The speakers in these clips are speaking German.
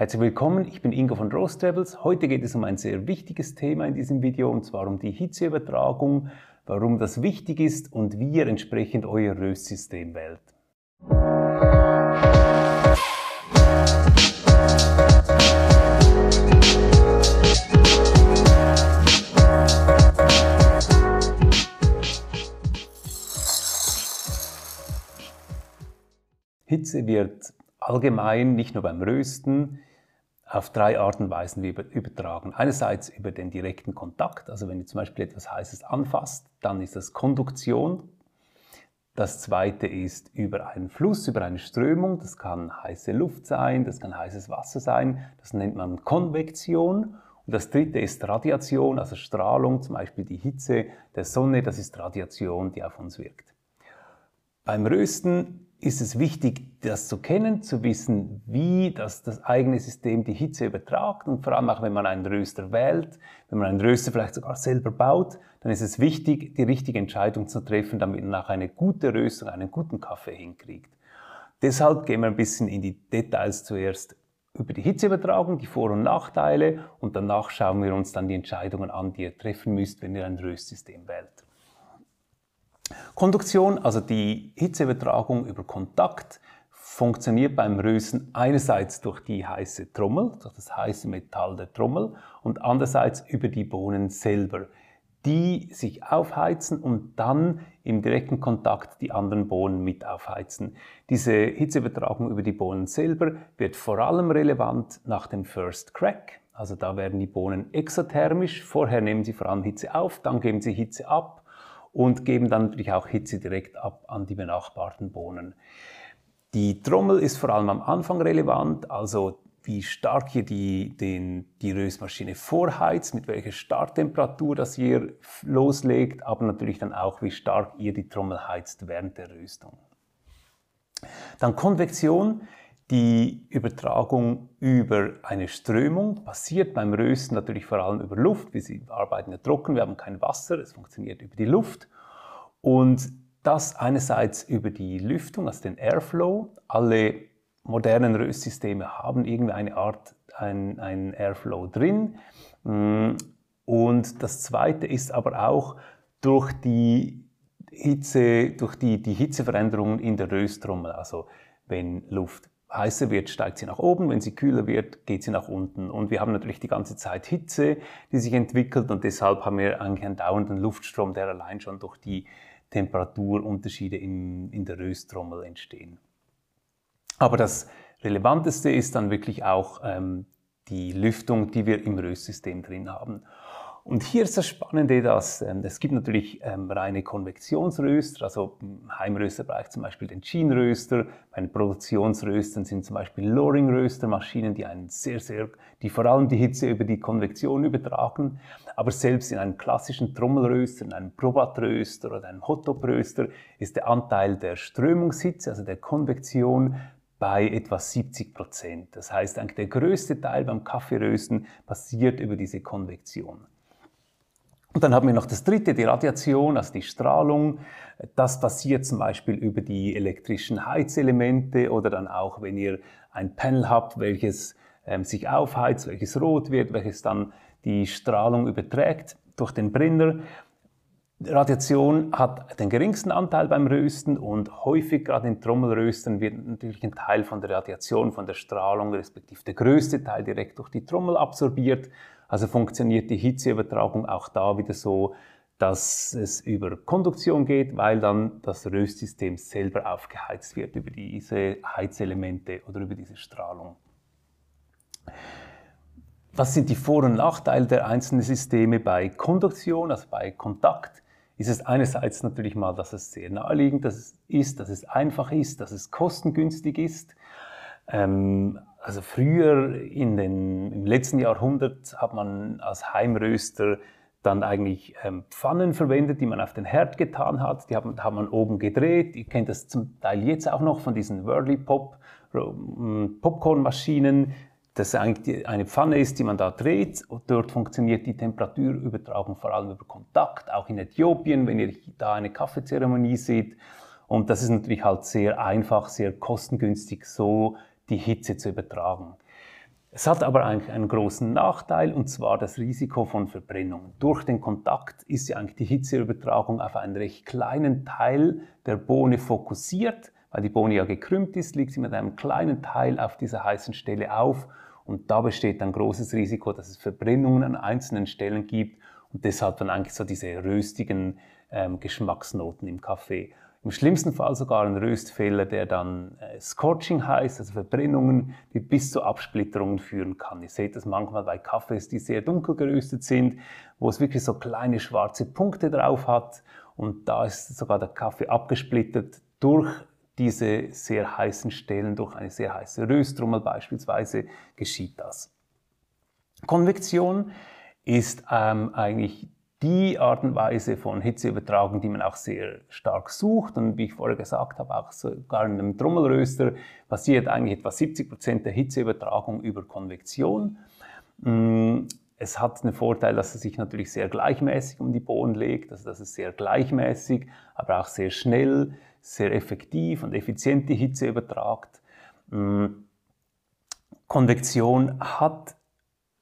Herzlich willkommen, ich bin Ingo von Roast Travels. Heute geht es um ein sehr wichtiges Thema in diesem Video und zwar um die Hitzeübertragung, warum das wichtig ist und wie ihr entsprechend euer Röstsystem wählt. Hitze wird allgemein, nicht nur beim Rösten, auf drei Arten und Weisen übertragen. Einerseits über den direkten Kontakt, also wenn ihr zum Beispiel etwas Heißes anfasst, dann ist das Konduktion. Das zweite ist über einen Fluss, über eine Strömung. Das kann heiße Luft sein, das kann heißes Wasser sein. Das nennt man Konvektion. Und das dritte ist Radiation, also Strahlung, zum Beispiel die Hitze der Sonne. Das ist Radiation, die auf uns wirkt. Beim Rösten ist es wichtig, das zu kennen, zu wissen, wie das, das eigene System die Hitze übertragt und vor allem auch, wenn man einen Röster wählt, wenn man einen Röster vielleicht sogar selber baut, dann ist es wichtig, die richtige Entscheidung zu treffen, damit man auch eine gute Röstung, einen guten Kaffee hinkriegt. Deshalb gehen wir ein bisschen in die Details zuerst über die Hitzeübertragung, die Vor- und Nachteile und danach schauen wir uns dann die Entscheidungen an, die ihr treffen müsst, wenn ihr ein Röstsystem wählt. Konduktion, also die Hitzeübertragung über Kontakt, funktioniert beim Rösen einerseits durch die heiße Trommel, durch das heiße Metall der Trommel und andererseits über die Bohnen selber, die sich aufheizen und dann im direkten Kontakt die anderen Bohnen mit aufheizen. Diese Hitzeübertragung über die Bohnen selber wird vor allem relevant nach dem First Crack, also da werden die Bohnen exothermisch, vorher nehmen sie vor allem Hitze auf, dann geben sie Hitze ab und geben dann natürlich auch Hitze direkt ab an die benachbarten Bohnen. Die Trommel ist vor allem am Anfang relevant, also wie stark hier die, den, die Röstmaschine vorheizt, mit welcher Starttemperatur das hier loslegt, aber natürlich dann auch, wie stark ihr die Trommel heizt während der Röstung. Dann Konvektion. Die Übertragung über eine Strömung passiert beim Rösten natürlich vor allem über Luft. Wir arbeiten ja trocken, wir haben kein Wasser, es funktioniert über die Luft. Und das einerseits über die Lüftung, also den Airflow. Alle modernen Röstsysteme haben irgendwie eine Art, ein, ein Airflow drin. Und das zweite ist aber auch durch die Hitze, durch die, die Hitzeveränderungen in der Rösttrommel. Also wenn Luft heißer wird, steigt sie nach oben, wenn sie kühler wird, geht sie nach unten. Und wir haben natürlich die ganze Zeit Hitze, die sich entwickelt und deshalb haben wir eigentlich einen dauernden Luftstrom, der allein schon durch die Temperaturunterschiede in, in der Rösttrommel entstehen. Aber das Relevanteste ist dann wirklich auch ähm, die Lüftung, die wir im Röstsystem drin haben. Und hier ist das Spannende, dass ähm, es gibt natürlich ähm, reine Konvektionsröster, also im Heimrösterbereich zum Beispiel den Sheen-Röster, bei den Produktionsröstern sind zum Beispiel Loring-Röstermaschinen, die einen sehr, sehr, die vor allem die Hitze über die Konvektion übertragen. Aber selbst in einem klassischen Trommelröster, in einem Probat-Röster oder einem Hot-Top-Röster ist der Anteil der Strömungshitze, also der Konvektion, bei etwa 70 Prozent. Das heißt, eigentlich der größte Teil beim Kaffeerösten passiert über diese Konvektion. Und dann haben wir noch das dritte, die Radiation, also die Strahlung. Das passiert zum Beispiel über die elektrischen Heizelemente oder dann auch, wenn ihr ein Panel habt, welches ähm, sich aufheizt, welches rot wird, welches dann die Strahlung überträgt durch den Brenner. Radiation hat den geringsten Anteil beim Rösten und häufig, gerade in Trommelröstern, wird natürlich ein Teil von der Radiation, von der Strahlung, respektive der größte Teil direkt durch die Trommel absorbiert. Also funktioniert die Hitzeübertragung auch da wieder so, dass es über Konduktion geht, weil dann das Röstsystem selber aufgeheizt wird über diese Heizelemente oder über diese Strahlung. Was sind die Vor- und Nachteile der einzelnen Systeme bei Konduktion, also bei Kontakt? Ist es einerseits natürlich mal, dass es sehr naheliegend ist, dass es einfach ist, dass es kostengünstig ist. Ähm, also früher in den, im letzten Jahrhundert hat man als Heimröster dann eigentlich ähm, Pfannen verwendet, die man auf den Herd getan hat. Die hat, hat man oben gedreht. Ihr kennt das zum Teil jetzt auch noch von diesen Whirly Pop ähm, Popcornmaschinen. Das eigentlich eine Pfanne ist, die man da dreht. Und dort funktioniert die Temperaturübertragung vor allem über Kontakt, auch in Äthiopien, wenn ihr da eine Kaffeezeremonie seht. Und das ist natürlich halt sehr einfach, sehr kostengünstig, so die Hitze zu übertragen. Es hat aber eigentlich einen großen Nachteil, und zwar das Risiko von Verbrennungen. Durch den Kontakt ist ja eigentlich die Hitzeübertragung auf einen recht kleinen Teil der Bohne fokussiert. Weil die Bohne ja gekrümmt ist, liegt sie mit einem kleinen Teil auf dieser heißen Stelle auf. Und da besteht ein großes Risiko, dass es Verbrennungen an einzelnen Stellen gibt und deshalb dann eigentlich so diese röstigen ähm, Geschmacksnoten im Kaffee. Im schlimmsten Fall sogar ein Röstfehler, der dann äh, Scorching heißt, also Verbrennungen, die bis zu Absplitterungen führen kann. Ihr seht das manchmal bei Kaffees, die sehr dunkel geröstet sind, wo es wirklich so kleine schwarze Punkte drauf hat und da ist sogar der Kaffee abgesplittert durch diese sehr heißen Stellen, durch eine sehr heiße Rösttrommel beispielsweise, geschieht das. Konvektion ist ähm, eigentlich die Art und Weise von Hitzeübertragung, die man auch sehr stark sucht. Und wie ich vorher gesagt habe, auch sogar in einem Trommelröster passiert eigentlich etwa 70 Prozent der Hitzeübertragung über Konvektion. Mm, es hat den Vorteil, dass es sich natürlich sehr gleichmäßig um die Bohnen legt, also dass es sehr gleichmäßig, aber auch sehr schnell, sehr effektiv und effizient die Hitze übertragt. Mm, Konvektion hat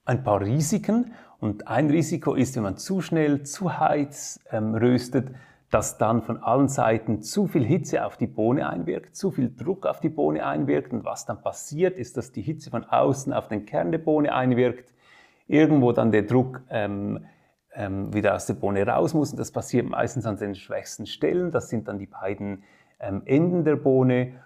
ein paar Risiken und ein Risiko ist, wenn man zu schnell, zu heiß ähm, röstet, dass dann von allen Seiten zu viel Hitze auf die Bohne einwirkt, zu viel Druck auf die Bohne einwirkt. Und was dann passiert, ist, dass die Hitze von außen auf den Kern der Bohne einwirkt, irgendwo dann der Druck ähm, ähm, wieder aus der Bohne raus muss. Und das passiert meistens an den schwächsten Stellen. Das sind dann die beiden ähm, Enden der Bohne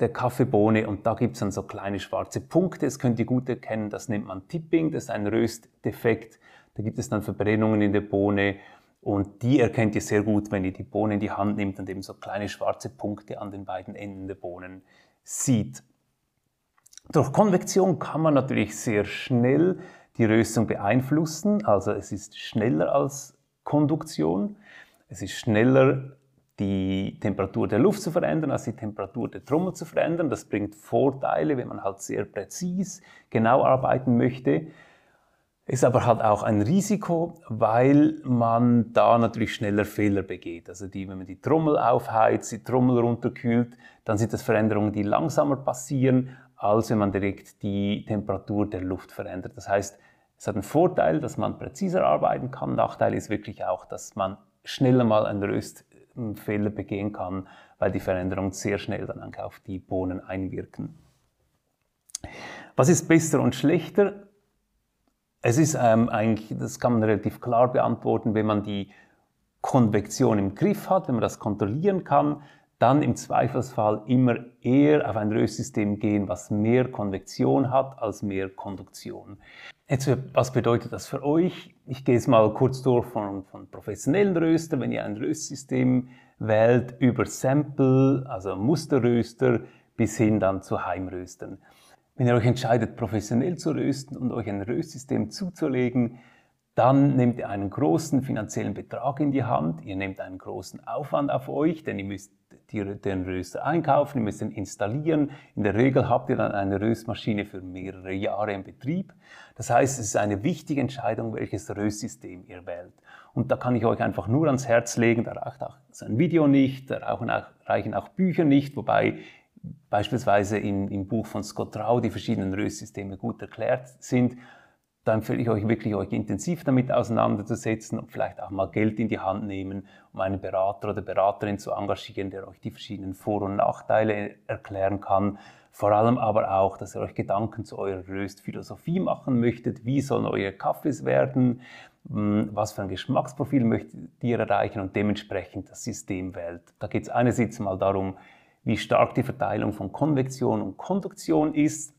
der Kaffeebohne und da gibt es dann so kleine schwarze Punkte. Das könnt ihr gut erkennen, das nennt man Tipping, das ist ein Röstdefekt. Da gibt es dann Verbrennungen in der Bohne und die erkennt ihr sehr gut, wenn ihr die Bohne in die Hand nimmt und eben so kleine schwarze Punkte an den beiden Enden der Bohnen sieht. Durch Konvektion kann man natürlich sehr schnell die Röstung beeinflussen, also es ist schneller als Konduktion, es ist schneller die Temperatur der Luft zu verändern, als die Temperatur der Trommel zu verändern. Das bringt Vorteile, wenn man halt sehr präzis, genau arbeiten möchte. Ist aber halt auch ein Risiko, weil man da natürlich schneller Fehler begeht. Also die, wenn man die Trommel aufheizt, die Trommel runterkühlt, dann sind das Veränderungen, die langsamer passieren, als wenn man direkt die Temperatur der Luft verändert. Das heißt, es hat einen Vorteil, dass man präziser arbeiten kann. Nachteil ist wirklich auch, dass man schneller mal einen Röst Fehler begehen kann, weil die Veränderungen sehr schnell dann auf die Bohnen einwirken. Was ist besser und schlechter? Es ist ähm, eigentlich, das kann man relativ klar beantworten, wenn man die Konvektion im Griff hat, wenn man das kontrollieren kann, dann im Zweifelsfall immer eher auf ein Röstsystem gehen, was mehr Konvektion hat als mehr Konduktion. Jetzt, was bedeutet das für euch? Ich gehe jetzt mal kurz durch von, von professionellen Röstern. Wenn ihr ein Röstsystem wählt, über Sample, also Musterröster, bis hin dann zu Heimröstern. Wenn ihr euch entscheidet, professionell zu rösten und euch ein Röstsystem zuzulegen, dann nehmt ihr einen großen finanziellen Betrag in die Hand, ihr nehmt einen großen Aufwand auf euch, denn ihr müsst den Röster einkaufen, ihr müsst ihn installieren. In der Regel habt ihr dann eine Röstmaschine für mehrere Jahre im Betrieb. Das heißt, es ist eine wichtige Entscheidung, welches Röstsystem ihr wählt. Und da kann ich euch einfach nur ans Herz legen, da reicht auch sein Video nicht, da reichen auch Bücher nicht, wobei beispielsweise im, im Buch von Scott Rau die verschiedenen Röstsysteme gut erklärt sind da empfehle ich euch wirklich, euch intensiv damit auseinanderzusetzen und vielleicht auch mal Geld in die Hand nehmen, um einen Berater oder Beraterin zu engagieren, der euch die verschiedenen Vor- und Nachteile erklären kann. Vor allem aber auch, dass ihr euch Gedanken zu eurer Röstphilosophie machen möchtet. Wie sollen eure Kaffees werden? Hm, was für ein Geschmacksprofil möchtet ihr erreichen und dementsprechend das System wählt. Da geht es einerseits mal darum, wie stark die Verteilung von Konvektion und Konduktion ist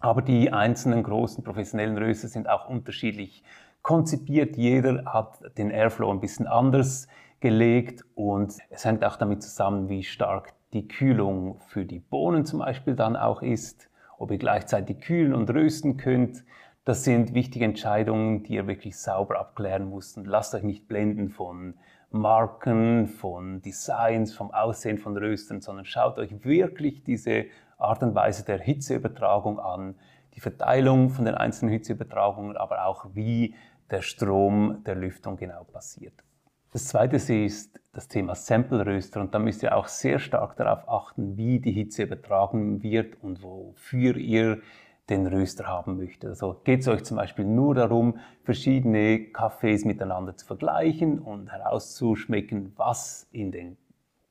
aber die einzelnen großen professionellen Röster sind auch unterschiedlich konzipiert. Jeder hat den Airflow ein bisschen anders gelegt und es hängt auch damit zusammen, wie stark die Kühlung für die Bohnen zum Beispiel dann auch ist, ob ihr gleichzeitig kühlen und rösten könnt. Das sind wichtige Entscheidungen, die ihr wirklich sauber abklären müsst und lasst euch nicht blenden von Marken, von Designs, vom Aussehen von Röstern, sondern schaut euch wirklich diese Art und Weise der Hitzeübertragung an, die Verteilung von den einzelnen Hitzeübertragungen, aber auch wie der Strom der Lüftung genau passiert. Das zweite ist das Thema Sample-Röster und da müsst ihr auch sehr stark darauf achten, wie die Hitze übertragen wird und wofür ihr den Röster haben möchtet. Also geht es euch zum Beispiel nur darum, verschiedene Kaffees miteinander zu vergleichen und herauszuschmecken, was in den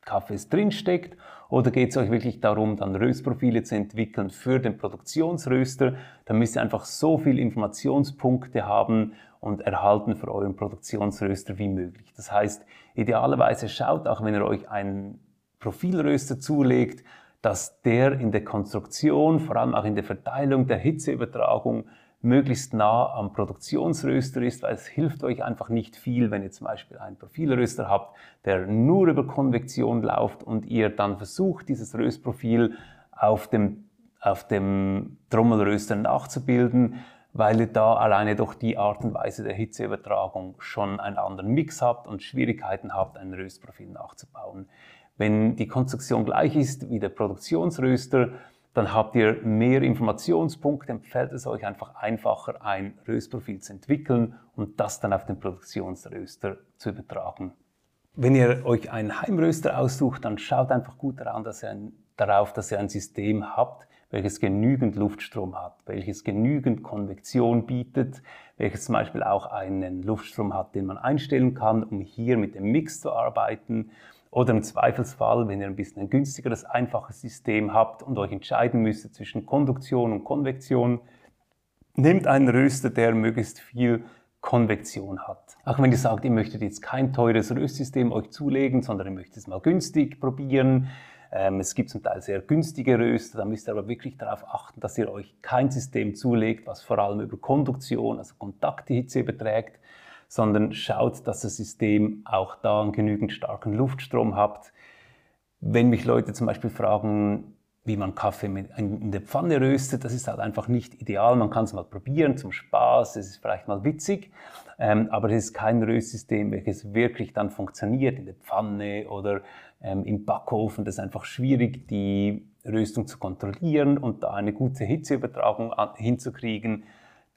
Kaffees drinsteckt? Oder geht es euch wirklich darum, dann Röstprofile zu entwickeln für den Produktionsröster? Da müsst ihr einfach so viele Informationspunkte haben und erhalten für euren Produktionsröster wie möglich. Das heißt, idealerweise schaut auch, wenn ihr euch einen Profilröster zulegt, dass der in der Konstruktion, vor allem auch in der Verteilung der Hitzeübertragung möglichst nah am Produktionsröster ist, weil es hilft euch einfach nicht viel, wenn ihr zum Beispiel einen Profilröster habt, der nur über Konvektion läuft und ihr dann versucht, dieses Röstprofil auf dem, auf dem Trommelröster nachzubilden, weil ihr da alleine durch die Art und Weise der Hitzeübertragung schon einen anderen Mix habt und Schwierigkeiten habt, ein Röstprofil nachzubauen. Wenn die Konstruktion gleich ist wie der Produktionsröster, dann habt ihr mehr Informationspunkte, dann fällt es euch einfach einfacher, ein Röstprofil zu entwickeln und das dann auf den Produktionsröster zu übertragen. Wenn ihr euch einen Heimröster aussucht, dann schaut einfach gut daran, dass ihr ein, darauf, dass ihr ein System habt, welches genügend Luftstrom hat, welches genügend Konvektion bietet, welches zum Beispiel auch einen Luftstrom hat, den man einstellen kann, um hier mit dem Mix zu arbeiten oder im Zweifelsfall, wenn ihr ein bisschen ein günstigeres, einfaches System habt und euch entscheiden müsst zwischen Konduktion und Konvektion, nehmt einen Röster, der möglichst viel Konvektion hat. Auch wenn ihr sagt, ihr möchtet jetzt kein teures Röstsystem euch zulegen, sondern ihr möchtet es mal günstig probieren. Ähm, es gibt zum Teil sehr günstige Röster, da müsst ihr aber wirklich darauf achten, dass ihr euch kein System zulegt, was vor allem über Konduktion, also Kontakthitze überträgt, sondern schaut, dass das System auch da einen genügend starken Luftstrom hat. Wenn mich Leute zum Beispiel fragen, wie man Kaffee in der Pfanne röstet, das ist halt einfach nicht ideal. Man kann es mal probieren zum Spaß, es ist vielleicht mal witzig, ähm, aber es ist kein Röstsystem, welches wirklich dann funktioniert in der Pfanne oder ähm, im Backofen. Das ist einfach schwierig, die Röstung zu kontrollieren und da eine gute Hitzeübertragung hinzukriegen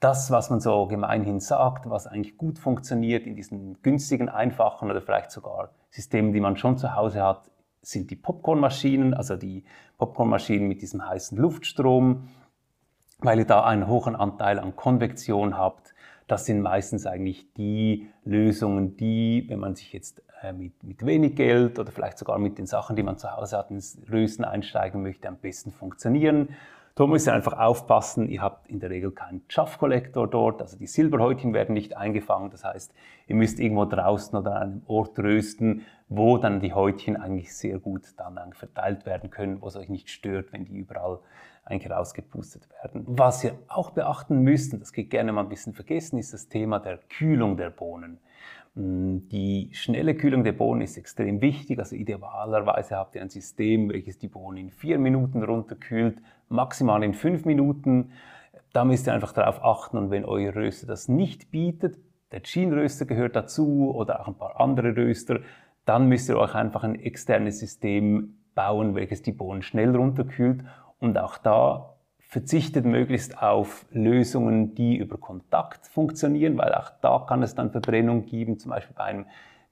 das, was man so gemeinhin sagt, was eigentlich gut funktioniert in diesen günstigen, einfachen oder vielleicht sogar Systemen, die man schon zu Hause hat, sind die Popcornmaschinen, also die Popcornmaschinen mit diesem heißen Luftstrom, weil ihr da einen hohen Anteil an Konvektion habt. Das sind meistens eigentlich die Lösungen, die, wenn man sich jetzt äh, mit, mit wenig Geld oder vielleicht sogar mit den Sachen, die man zu Hause hat, ins Rösten einsteigen möchte, am besten funktionieren. Da müsst ihr einfach aufpassen, ihr habt in der Regel keinen Chaff-Kollektor dort, also die Silberhäutchen werden nicht eingefangen. Das heißt, ihr müsst irgendwo draußen oder an einem Ort rösten, wo dann die Häutchen eigentlich sehr gut dann verteilt werden können, wo es euch nicht stört, wenn die überall eigentlich rausgepustet werden. Was ihr auch beachten müsst, und das geht gerne mal ein bisschen vergessen, ist das Thema der Kühlung der Bohnen. Mm, die schnelle Kühlung der Bohnen ist extrem wichtig. Also idealerweise habt ihr ein System, welches die Bohnen in vier Minuten runterkühlt, maximal in fünf Minuten. Da müsst ihr einfach darauf achten und wenn euer Röster das nicht bietet, der Jean-Röster gehört dazu oder auch ein paar andere Röster, dann müsst ihr euch einfach ein externes System bauen, welches die Bohnen schnell runterkühlt. Und auch da verzichtet möglichst auf Lösungen, die über Kontakt funktionieren, weil auch da kann es dann Verbrennung geben, zum Beispiel bei einem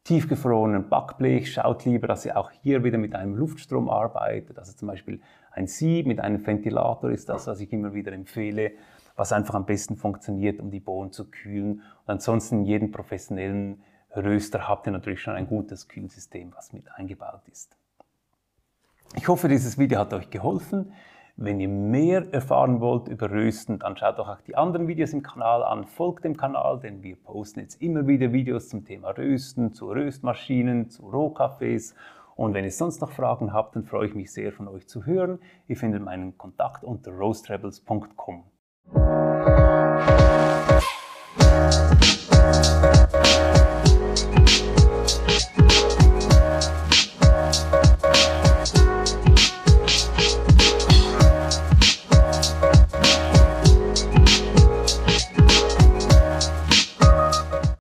tiefgefrorenen Backblech. Schaut lieber, dass ihr auch hier wieder mit einem Luftstrom arbeitet. Also zum Beispiel ein Sieb mit einem Ventilator ist das, was ich immer wieder empfehle, was einfach am besten funktioniert, um die Bohnen zu kühlen. Und ansonsten in jedem professionellen Röster habt ihr natürlich schon ein gutes Kühlsystem, was mit eingebaut ist. Ich hoffe, dieses Video hat euch geholfen. Wenn ihr mehr erfahren wollt über Rösten, dann schaut doch auch die anderen Videos im Kanal an, folgt dem Kanal, denn wir posten jetzt immer wieder Videos zum Thema Rösten, zu Röstmaschinen, zu Rohkaffees und wenn ihr sonst noch Fragen habt, dann freue ich mich sehr von euch zu hören. Ihr findet meinen Kontakt unter roastrebels.com.